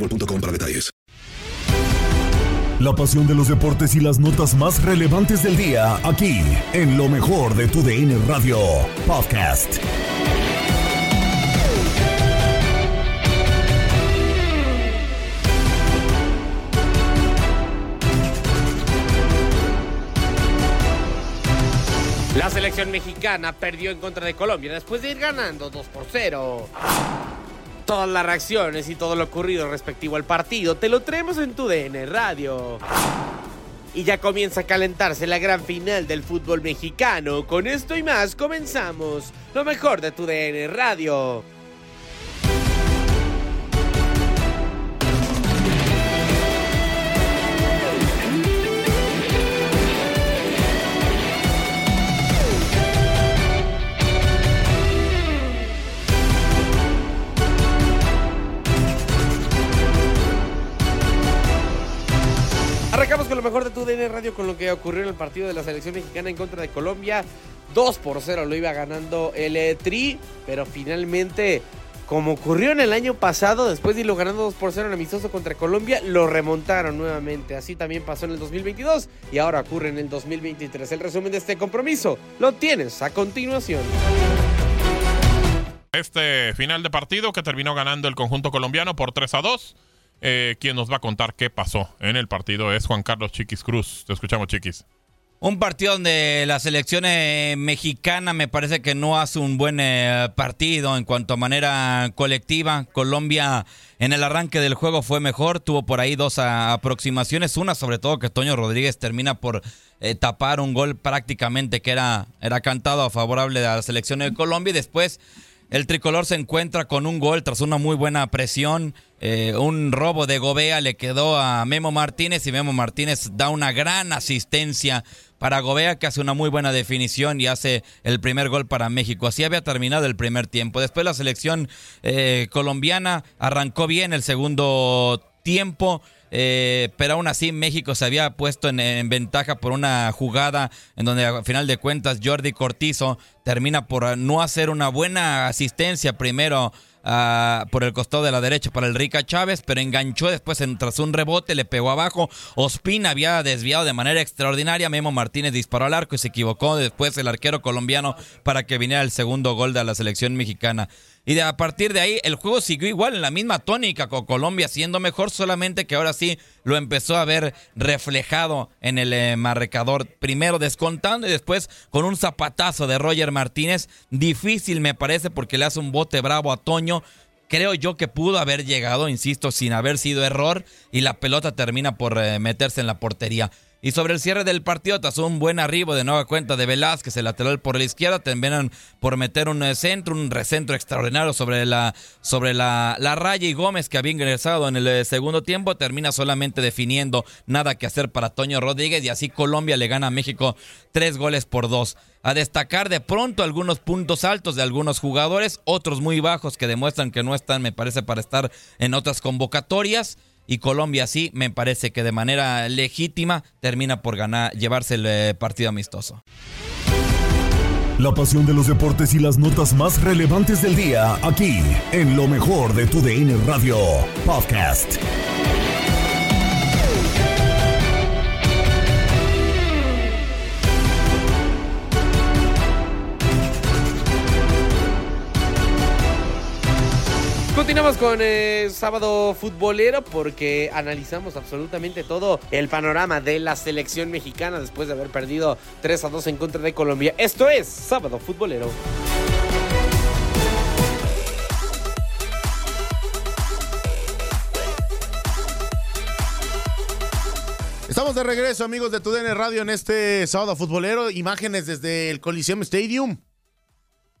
boostmobile.com para detalles. La pasión de los deportes y las notas más relevantes del día, aquí, en lo mejor de tu DN Radio Podcast. La selección mexicana perdió en contra de Colombia después de ir ganando 2 por 0. Todas las reacciones y todo lo ocurrido respectivo al partido te lo traemos en tu DN Radio. Y ya comienza a calentarse la gran final del fútbol mexicano. Con esto y más comenzamos lo mejor de tu DN Radio. Lo mejor de tu DN Radio con lo que ocurrió en el partido de la selección mexicana en contra de Colombia. 2 por 0 lo iba ganando el eh, Tri, pero finalmente, como ocurrió en el año pasado, después de irlo ganando 2 por 0 en amistoso contra Colombia, lo remontaron nuevamente. Así también pasó en el 2022 y ahora ocurre en el 2023. El resumen de este compromiso lo tienes a continuación. Este final de partido que terminó ganando el conjunto colombiano por 3 a 2. Eh, quien nos va a contar qué pasó en el partido es Juan Carlos Chiquis Cruz. Te escuchamos, Chiquis. Un partido donde la selección eh, mexicana me parece que no hace un buen eh, partido en cuanto a manera colectiva. Colombia en el arranque del juego fue mejor, tuvo por ahí dos aproximaciones, una sobre todo que Toño Rodríguez termina por eh, tapar un gol prácticamente que era, era cantado a favorable de la selección de Colombia y después el tricolor se encuentra con un gol tras una muy buena presión. eh, un robo de Gobea le quedó a Memo Martínez y Memo Martínez da una gran asistencia para Gobea que hace una muy buena definición y hace el primer gol para México. Así había terminado el primer tiempo. Después la selección eh, colombiana arrancó bien el segundo tiempo. Eh, pero aún así México se había puesto en, en ventaja por una jugada en donde a final de cuentas Jordi Cortizo termina por no hacer una buena asistencia primero ah, por el costado de la derecha para el Rica Chávez, pero enganchó después en- tras un rebote, le pegó abajo. Ospina había desviado de manera extraordinaria. Memo Martínez disparó al arco y se equivocó después el arquero colombiano para que viniera el segundo gol de la selección mexicana. Y de, a partir de ahí el juego siguió igual en la misma tónica con Colombia siendo mejor, solamente que ahora sí lo empezó a ver reflejado en el eh, marcador. Primero descontando y después con un zapatazo de Roger Martínez. Difícil me parece porque le hace un bote bravo a Toño. Creo yo que pudo haber llegado, insisto, sin haber sido error y la pelota termina por eh, meterse en la portería. Y sobre el cierre del partido, tras un buen arribo de nueva cuenta de Velázquez, el lateral por la izquierda, terminan por meter un eh, centro, un recentro extraordinario sobre la, sobre la, la raya y Gómez, que había ingresado en el eh, segundo tiempo, termina solamente definiendo nada que hacer para Toño Rodríguez y así Colombia le gana a México tres goles por dos. A destacar de pronto algunos puntos altos de algunos jugadores, otros muy bajos que demuestran que no están, me parece, para estar en otras convocatorias y Colombia sí, me parece que de manera legítima termina por ganar, llevarse el eh, partido amistoso. La pasión de los deportes y las notas más relevantes del día, aquí, en lo mejor de tu DN Radio Podcast. Continuamos con el sábado futbolero porque analizamos absolutamente todo el panorama de la selección mexicana después de haber perdido 3 a 2 en contra de Colombia. Esto es sábado futbolero. Estamos de regreso, amigos de TUDN Radio, en este sábado futbolero. Imágenes desde el Coliseum Stadium.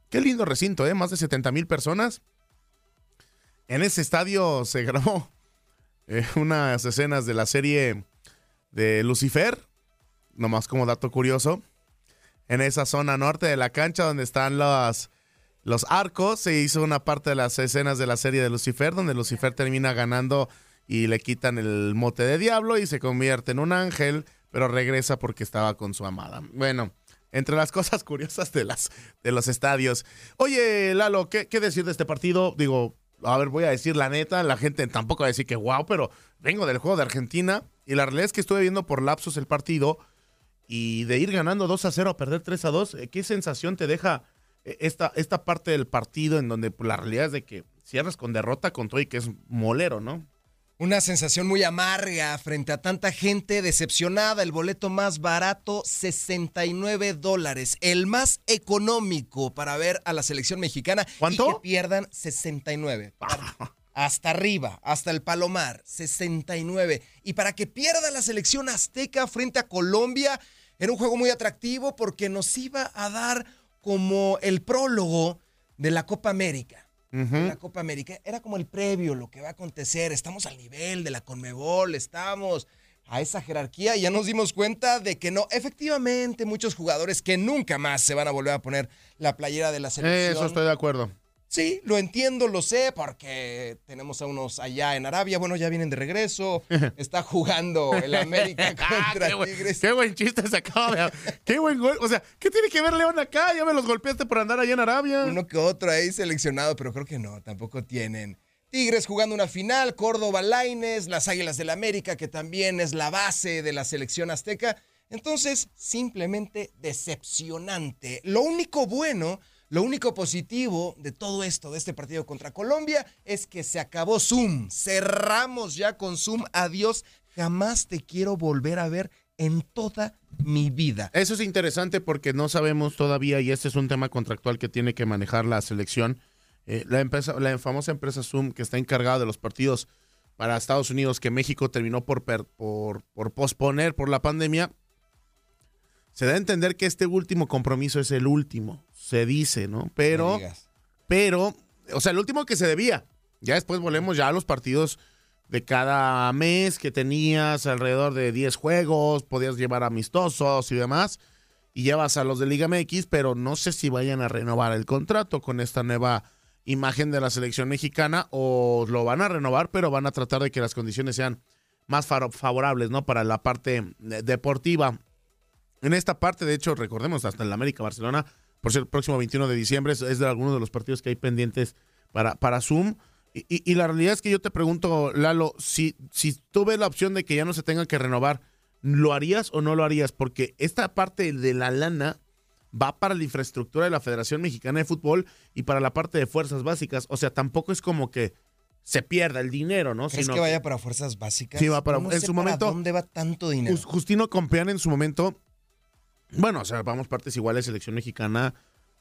Qué lindo recinto, ¿eh? Más de 70 mil personas. En ese estadio se grabó eh, unas escenas de la serie de Lucifer, nomás como dato curioso. En esa zona norte de la cancha donde están los, arcos, se hizo una parte de las escenas de la serie de Lucifer, donde Lucifer termina ganando y le quitan el mote de diablo y se convierte en un ángel, pero regresa porque estaba con su amada. Bueno, entre las cosas curiosas de, las, de los estadios. Oye, Lalo, ¿qué, ¿qué decir de este partido? Digo, a ver, voy a decir la neta, la gente tampoco va a decir que wow, pero vengo del juego de Argentina y la realidad es que estuve viendo por lapsos el partido y de ir ganando 2 a 0 a perder 3 a 2, ¿qué sensación te deja eh, esta, esta parte del partido en donde la realidad es de que cierras con derrota con todo y que es molero, ¿no? Una sensación muy amarga frente a tanta gente decepcionada. El boleto más barato, 69 dólares. El más económico para ver a la selección mexicana. ¿Cuánto? Y que pierdan 69. hasta arriba, hasta el Palomar, 69. Y para que pierda la selección azteca frente a Colombia, era un juego muy atractivo porque nos iba a dar como el prólogo de la Copa América la Copa América. Era como el previo, lo que va a acontecer. Estamos al nivel de la Conmebol, estamos a esa jerarquía y ya nos dimos cuenta de que no, efectivamente, muchos jugadores que nunca más se van a volver a poner la playera de la selección. Eso estoy de acuerdo. Sí, lo entiendo, lo sé, porque tenemos a unos allá en Arabia. Bueno, ya vienen de regreso. Está jugando el América contra qué buen, Tigres. Qué buen chiste se acaba de... Qué buen gol. O sea, ¿qué tiene que ver León acá? Ya me los golpeaste por andar allá en Arabia. Uno que otro ahí seleccionado, pero creo que no, tampoco tienen. Tigres jugando una final, Córdoba Laines, las Águilas del América, que también es la base de la selección azteca. Entonces, simplemente decepcionante. Lo único bueno lo único positivo de todo esto, de este partido contra Colombia, es que se acabó Zoom. Cerramos ya con Zoom. Adiós. Jamás te quiero volver a ver en toda mi vida. Eso es interesante porque no sabemos todavía, y este es un tema contractual que tiene que manejar la selección. Eh, la, empresa, la famosa empresa Zoom que está encargada de los partidos para Estados Unidos que México terminó por, por, por posponer por la pandemia, se da a entender que este último compromiso es el último, se dice, ¿no? Pero, pero, o sea, el último que se debía. Ya después volvemos ya a los partidos de cada mes que tenías alrededor de 10 juegos, podías llevar amistosos y demás, y llevas a los de Liga MX, pero no sé si vayan a renovar el contrato con esta nueva imagen de la selección mexicana o lo van a renovar, pero van a tratar de que las condiciones sean más favorables, ¿no? Para la parte deportiva. En esta parte, de hecho, recordemos, hasta el América Barcelona, por ser el próximo 21 de diciembre, es de algunos de los partidos que hay pendientes para, para Zoom. Y, la realidad es que yo te pregunto, Lalo, si, si tú ves la opción de que ya no se tenga que renovar, ¿lo harías o no lo harías? Porque esta parte de la lana va para la infraestructura de la Federación Mexicana de Fútbol y para la parte de fuerzas básicas. O sea, tampoco es como que se pierda el dinero, ¿no? ¿Crees que vaya para fuerzas básicas? Sí, va para. en su momento. ¿Dónde va tanto dinero? Justino Compeán en su momento bueno, o sea, vamos partes iguales, selección mexicana.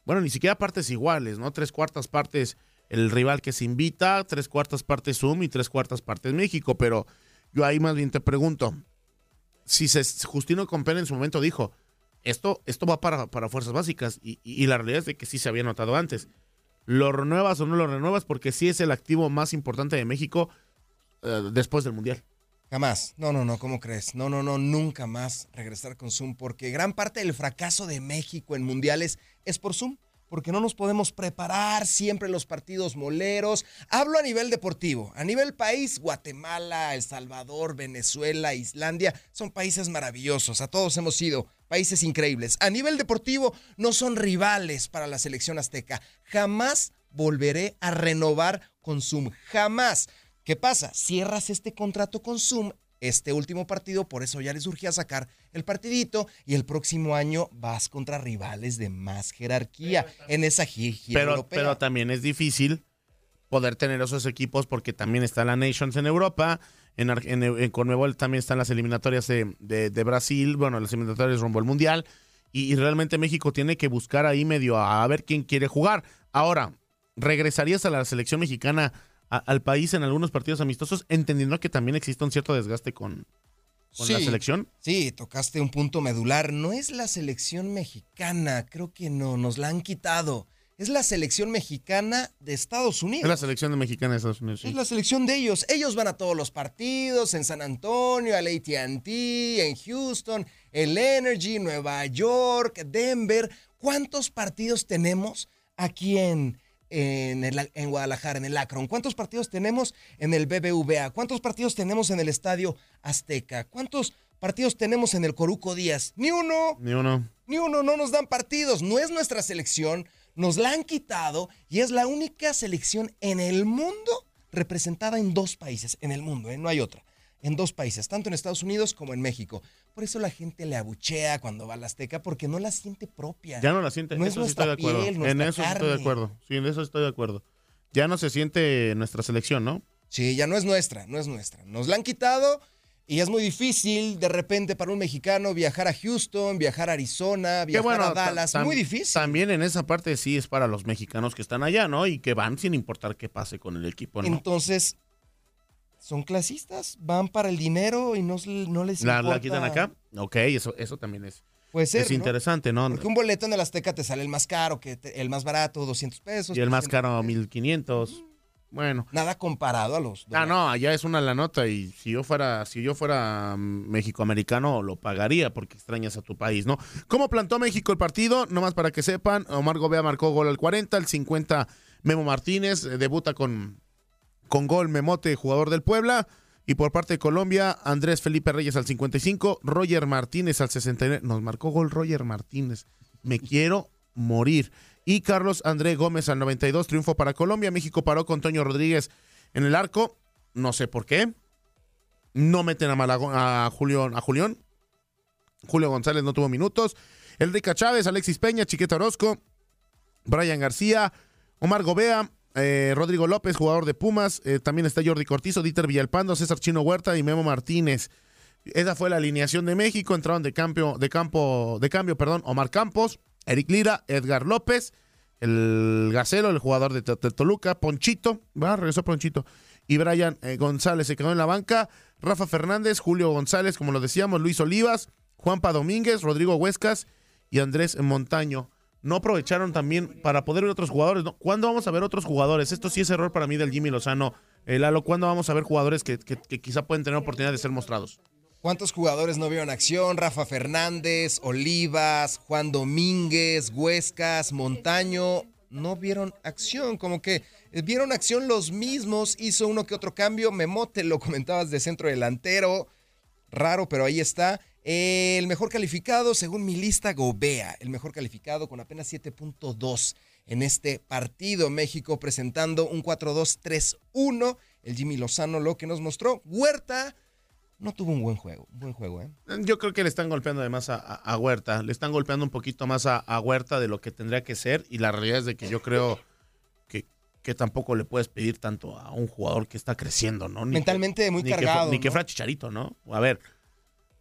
Bueno, ni siquiera partes iguales, ¿no? Tres cuartas partes el rival que se invita, tres cuartas partes Zoom y tres cuartas partes México. Pero yo ahí más bien te pregunto, si se, Justino Compena en su momento dijo, esto, esto va para, para fuerzas básicas y, y la realidad es de que sí se había notado antes. ¿Lo renuevas o no lo renuevas? Porque sí es el activo más importante de México eh, después del Mundial. Jamás. No, no, no, ¿cómo crees? No, no, no, nunca más regresar con Zoom, porque gran parte del fracaso de México en mundiales es por Zoom, porque no nos podemos preparar siempre los partidos moleros. Hablo a nivel deportivo, a nivel país, Guatemala, El Salvador, Venezuela, Islandia, son países maravillosos, a todos hemos ido, países increíbles. A nivel deportivo, no son rivales para la selección azteca. Jamás volveré a renovar con Zoom, jamás. ¿Qué pasa? Cierras este contrato con Zoom, este último partido, por eso ya les surgía sacar el partidito y el próximo año vas contra rivales de más jerarquía en esa gira pero, Pero también es difícil poder tener esos equipos porque también está la Nations en Europa, en, en, en Conmebol también están las eliminatorias de, de, Brasil, bueno, las eliminatorias rumbo al Mundial, y, y, realmente México tiene que buscar ahí medio a, a ver quién quiere jugar. Ahora, ¿regresarías a la selección mexicana al país en algunos partidos amistosos, entendiendo que también existe un cierto desgaste con, la selección. Sí, tocaste un punto medular. No es la selección mexicana, creo que no, nos la han quitado. Es la selección mexicana de Estados Unidos. Es la selección mexicana de Estados Unidos. Es la selección de ellos. Ellos van a todos los partidos, en San Antonio, al ATT, en Houston, el Energy, Nueva York, Denver. ¿Cuántos partidos tenemos aquí en, en, en Guadalajara, en el Akron? ¿Cuántos partidos tenemos en el BBVA? ¿Cuántos partidos tenemos en el Estadio Azteca? ¿Cuántos partidos tenemos en el Coruco Díaz? Ni uno. Ni uno. Ni uno, no nos dan partidos. No es nuestra selección, nos la han quitado y es la única selección en el mundo representada en dos países, en el mundo, ¿eh? no hay otra en dos países, tanto en Estados Unidos como en México. Por eso la gente le abuchea cuando va a la Azteca, porque no la siente propia. Ya no la siente, no es estoy de acuerdo. en eso estoy de acuerdo. Sí, en eso estoy de acuerdo. Ya no se siente nuestra selección, ¿no? Sí, ya no es nuestra, no es nuestra. Nos la han quitado y es muy difícil de repente para un mexicano viajar a Houston, viajar a Arizona, viajar a Dallas. Muy difícil. También en esa parte sí es para los mexicanos que están allá, ¿no? Y que van sin importar qué pase con el equipo, ¿no? Entonces, son clasistas, van para el dinero y no, no les ¿La, importa. ¿La quitan acá? Ok, eso, eso también es, es interesante, ¿no? Porque un boleto en el Azteca te sale el más caro, que el más barato, 200 pesos. Y el más caro, 1500. Bueno. Nada comparado a los. Ah, no, allá es una la nota y si yo fuera, si yo fuera mexicoamericano lo pagaría porque extrañas a tu país, ¿no? ¿Cómo plantó México el partido? Nomás para que sepan, Omar Gobea marcó gol al 40, al 50 Memo Martínez eh, debuta con con gol Memote, jugador del Puebla. Y por parte de Colombia, Andrés Felipe Reyes al 55, Roger Martínez al 69. Nos marcó gol Roger Martínez. Me quiero morir. Y Carlos André Gómez al 92, triunfo para Colombia. México paró con Toño Rodríguez en el arco. No sé por qué. No meten a, Malagón, a, Julián, a Julián. Julio González no tuvo minutos. Enrique Chávez, Alexis Peña, Chiqueta Orozco, Brian García, Omar Gobea, eh, Rodrigo López, jugador de Pumas. Eh, también está Jordi Cortizo, Dieter Villalpando, César Chino Huerta y Memo Martínez. Esa fue la alineación de México. Entraron de, cambio, de, campo, de cambio perdón, Omar Campos, Eric Lira, Edgar López, el Gacelo, el jugador de, Toluca, Ponchito, va, regresó Ponchito, y Brian eh, González se quedó en la banca. Rafa Fernández, Julio González, como lo decíamos, Luis Olivas, Juanpa Domínguez, Rodrigo Huescas y Andrés Montaño no aprovecharon también para poder ver otros jugadores. ¿Cuándo vamos a ver otros jugadores? Esto sí es error para mí del Jimmy Lozano. Eh, Lalo, ¿cuándo vamos a ver jugadores que, quizá pueden tener oportunidad de ser mostrados? ¿Cuántos jugadores no vieron acción? Rafa Fernández, Olivas, Juan Domínguez, Huescas, Montaño. No vieron acción, como que vieron acción los mismos. Hizo uno que otro cambio. Memote, lo comentabas de centro delantero. Raro, pero ahí está. El mejor calificado, según mi lista, Gobea, el mejor calificado con apenas 7.2 en este partido. México presentando un 4-2-3-1. El Jimmy Lozano lo que nos mostró. Huerta no tuvo un buen juego, un buen juego, ¿eh? Yo creo que le están golpeando además a, Huerta. Le están golpeando un poquito más a, Huerta de lo que tendría que ser. Y la realidad es de que yo creo que, que tampoco le puedes pedir tanto a un jugador que está creciendo, ¿no? Mentalmente muy ni cargado. Que, ni que fuera Chicharito, ¿no? A ver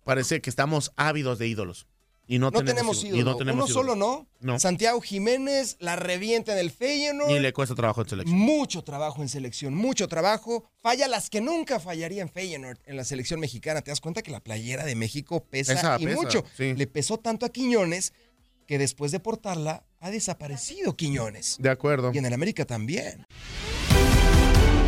parece que estamos ávidos de ídolos. Y no, No tenemos y ídolo. no tenemos Uno solo no. No. Santiago Jiménez la revienta en el Feyenoord. Ni le cuesta trabajo en selección. Mucho trabajo en selección, mucho trabajo. Falla las que nunca fallaría en Feyenoord, en la selección mexicana. Te das cuenta que la playera de México pesa Pesa, y pesa, mucho. sí. Le pesó tanto a Quiñones que después de portarla ha desaparecido Quiñones. De acuerdo. Y en el América también.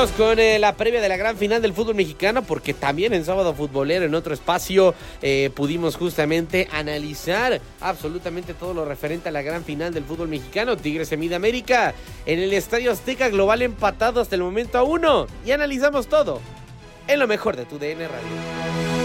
Con eh, la previa de la gran final del fútbol mexicano porque también en sábado futbolero en otro espacio eh, pudimos justamente analizar absolutamente todo lo referente a la gran final del fútbol mexicano. Tigres Semida América en el Estadio Azteca Global empatado hasta el momento a uno y analizamos todo en lo mejor de tu DN Radio.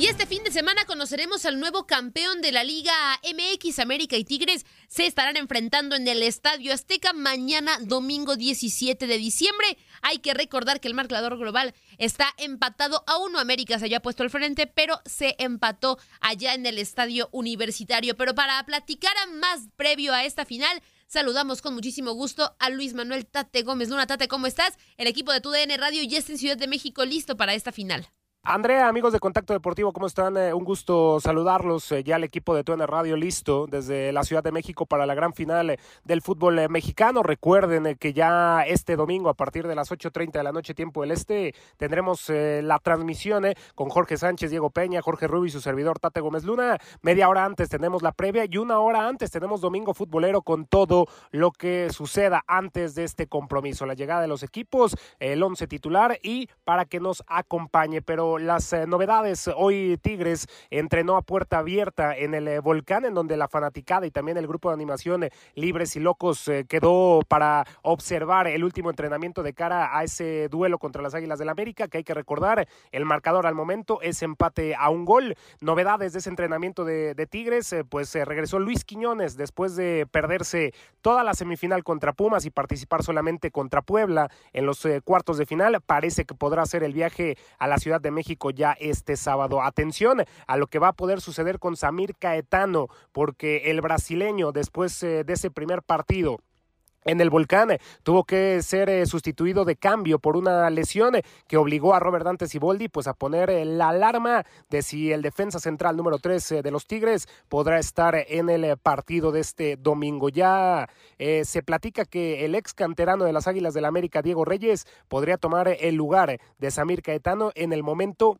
Y este fin de semana conoceremos al nuevo campeón de la Liga MX. América y Tigres se estarán enfrentando en el Estadio Azteca mañana, domingo 17 de diciembre. Hay que recordar que el marcador global está empatado a uno. América se había puesto al frente, pero se empató allá en el Estadio Universitario. Pero para platicar más previo a esta final, Saludamos con muchísimo gusto a Luis Manuel Tate Gómez. Luna Tate, ¿cómo estás? El equipo de TUDN Radio ya está en Ciudad de México listo para esta final. Andrea, amigos de Contacto Deportivo, ¿cómo están? Eh, un gusto saludarlos. Eh, ya el equipo de TUN Radio listo desde la Ciudad de México para la gran final eh, del fútbol mexicano. Recuerden que ya este domingo a partir de las 8.30 de la noche tiempo del Este tendremos la transmisión con Jorge Sánchez, Diego Peña, Jorge Rubio y su servidor Tate Gómez Luna. Media hora antes tenemos la previa y una hora antes tenemos domingo futbolero con todo lo que suceda antes de este compromiso. La llegada de los equipos, el once titular y para que nos acompañe. Pero las eh, novedades, hoy Tigres entrenó a puerta abierta en el eh, volcán, en donde la fanaticada y también el grupo de animación eh, Libres y Locos quedó para observar el último entrenamiento de cara a ese duelo contra las Águilas del América, que hay que recordar, el marcador al momento es empate a un gol. Novedades de ese entrenamiento de, de Tigres, pues regresó Luis Quiñones después de perderse toda la semifinal contra Pumas y participar solamente contra Puebla en los cuartos de final. Parece que podrá hacer el viaje a la Ciudad de México ya este sábado. Atención a lo que va a poder suceder con Samir Caetano, porque el brasileño, después eh, de ese primer partido, en el volcán eh, tuvo que ser eh, sustituido de cambio por una lesión eh, que obligó a Robert Dante Siboldi pues a poner la alarma de si el defensa central número 3 de los Tigres podrá estar en el partido de este domingo. Ya se platica que el ex canterano de las Águilas del América, Diego Reyes, podría tomar el lugar de Samir Caetano en el momento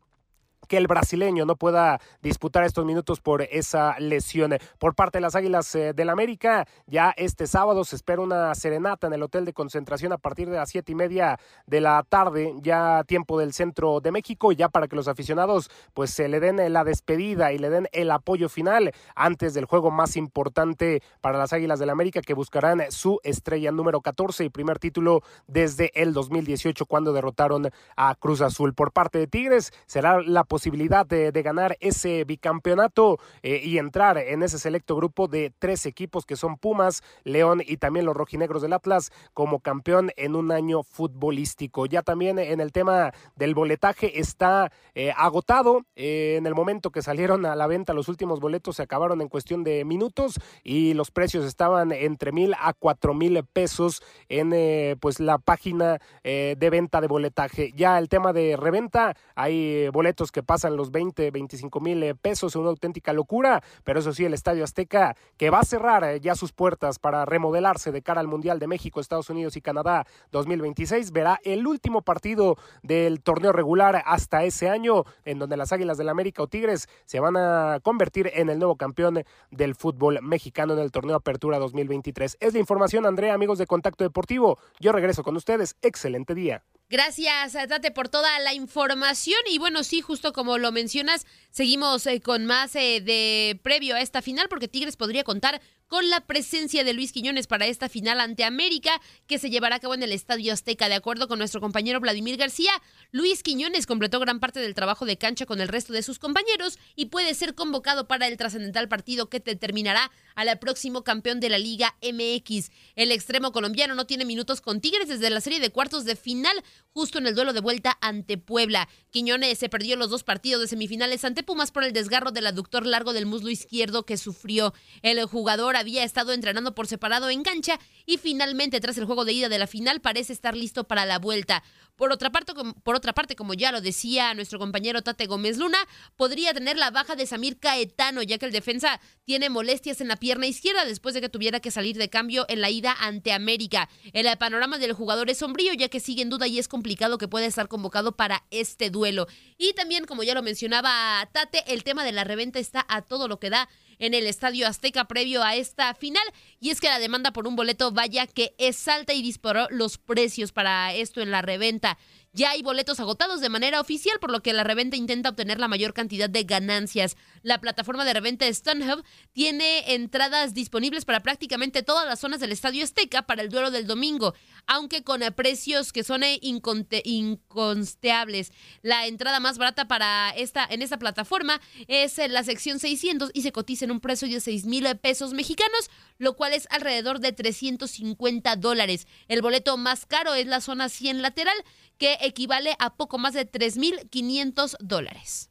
que el brasileño no pueda disputar estos minutos por esa lesión. Por parte de las Águilas eh, del América, ya este sábado se espera una serenata en el hotel de concentración a partir de las siete y media de la tarde, ya tiempo del centro de México, ya para que los aficionados pues se le den la despedida y le den el apoyo final antes del juego más importante para las Águilas del América que buscarán su estrella número 14 y primer título desde el 2018 cuando derrotaron a Cruz Azul. Por parte de Tigres será la posibilidad de, ganar ese bicampeonato eh, y entrar en ese selecto grupo de tres equipos que son Pumas, León y también los rojinegros del Atlas como campeón en un año futbolístico. Ya también en el tema del boletaje está eh, agotado. Eh, en el momento que salieron a la venta los últimos boletos se acabaron en cuestión de minutos y los precios estaban entre mil a cuatro mil pesos en pues la página de venta de boletaje. Ya el tema de reventa, hay boletos que pasan los 20, 25 mil eh, pesos, una auténtica locura, pero eso sí, el Estadio Azteca que va a cerrar eh, ya sus puertas para remodelarse de cara al Mundial de México, Estados Unidos y Canadá 2026, verá el último partido del torneo regular hasta ese año, en donde las Águilas del América o Tigres se van a convertir en el nuevo campeón del fútbol mexicano en el torneo Apertura 2023. Es la información, Andrea, amigos de Contacto Deportivo. Yo regreso con ustedes. Excelente día. Gracias, Tate, por toda la información. Y bueno, sí, justo como lo mencionas, seguimos eh, con más eh, de previo a esta final, porque Tigres podría contar con la presencia de Luis Quiñones para esta final ante América que se llevará a cabo en el Estadio Azteca. De acuerdo con nuestro compañero Vladimir García, Luis Quiñones completó gran parte del trabajo de cancha con el resto de sus compañeros y puede ser convocado para el trascendental partido que determinará al próximo campeón de la Liga MX. El extremo colombiano no tiene minutos con Tigres desde la serie de cuartos de final, justo en el duelo de vuelta ante Puebla. Quiñones se perdió los dos partidos de semifinales ante Pumas por el desgarro del aductor largo del muslo izquierdo que sufrió. El jugador había estado entrenando por separado en cancha y finalmente tras el juego de ida de la final parece estar listo para la vuelta. Por otra, parte, como ya lo decía nuestro compañero Tate Gómez Luna, podría tener la baja de Samir Caetano, ya que el defensa tiene molestias en la pierna izquierda después de que tuviera que salir de cambio en la ida ante América. El panorama del jugador es sombrío, ya que sigue en duda y es complicado que pueda estar convocado para este duelo. Y también, como ya lo mencionaba Tate, el tema de la reventa está a todo lo que da en el Estadio Azteca previo a esta final. Y es que la demanda por un boleto vaya que es alta y disparó los precios para esto en la reventa. Ya hay boletos agotados de manera oficial, por lo que la reventa intenta obtener la mayor cantidad de ganancias. La plataforma de reventa StubHub tiene entradas disponibles para prácticamente todas las zonas del Estadio Azteca para el duelo del domingo, aunque con precios que son inconsteables. La entrada más barata para esta en esta plataforma es la sección 600 y se cotiza en un precio de 6 mil pesos mexicanos, lo cual es alrededor de 350 dólares. El boleto más caro es la zona 100 lateral que equivale a poco más de 3.500 dólares.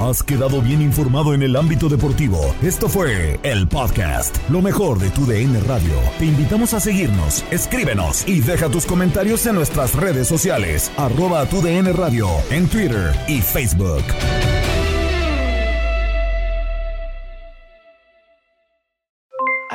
Has quedado bien informado en el ámbito deportivo. Esto fue el podcast, lo mejor de tu DN Radio. Te invitamos a seguirnos, escríbenos y deja tus comentarios en nuestras redes sociales, arroba tu DN Radio, en Twitter y Facebook.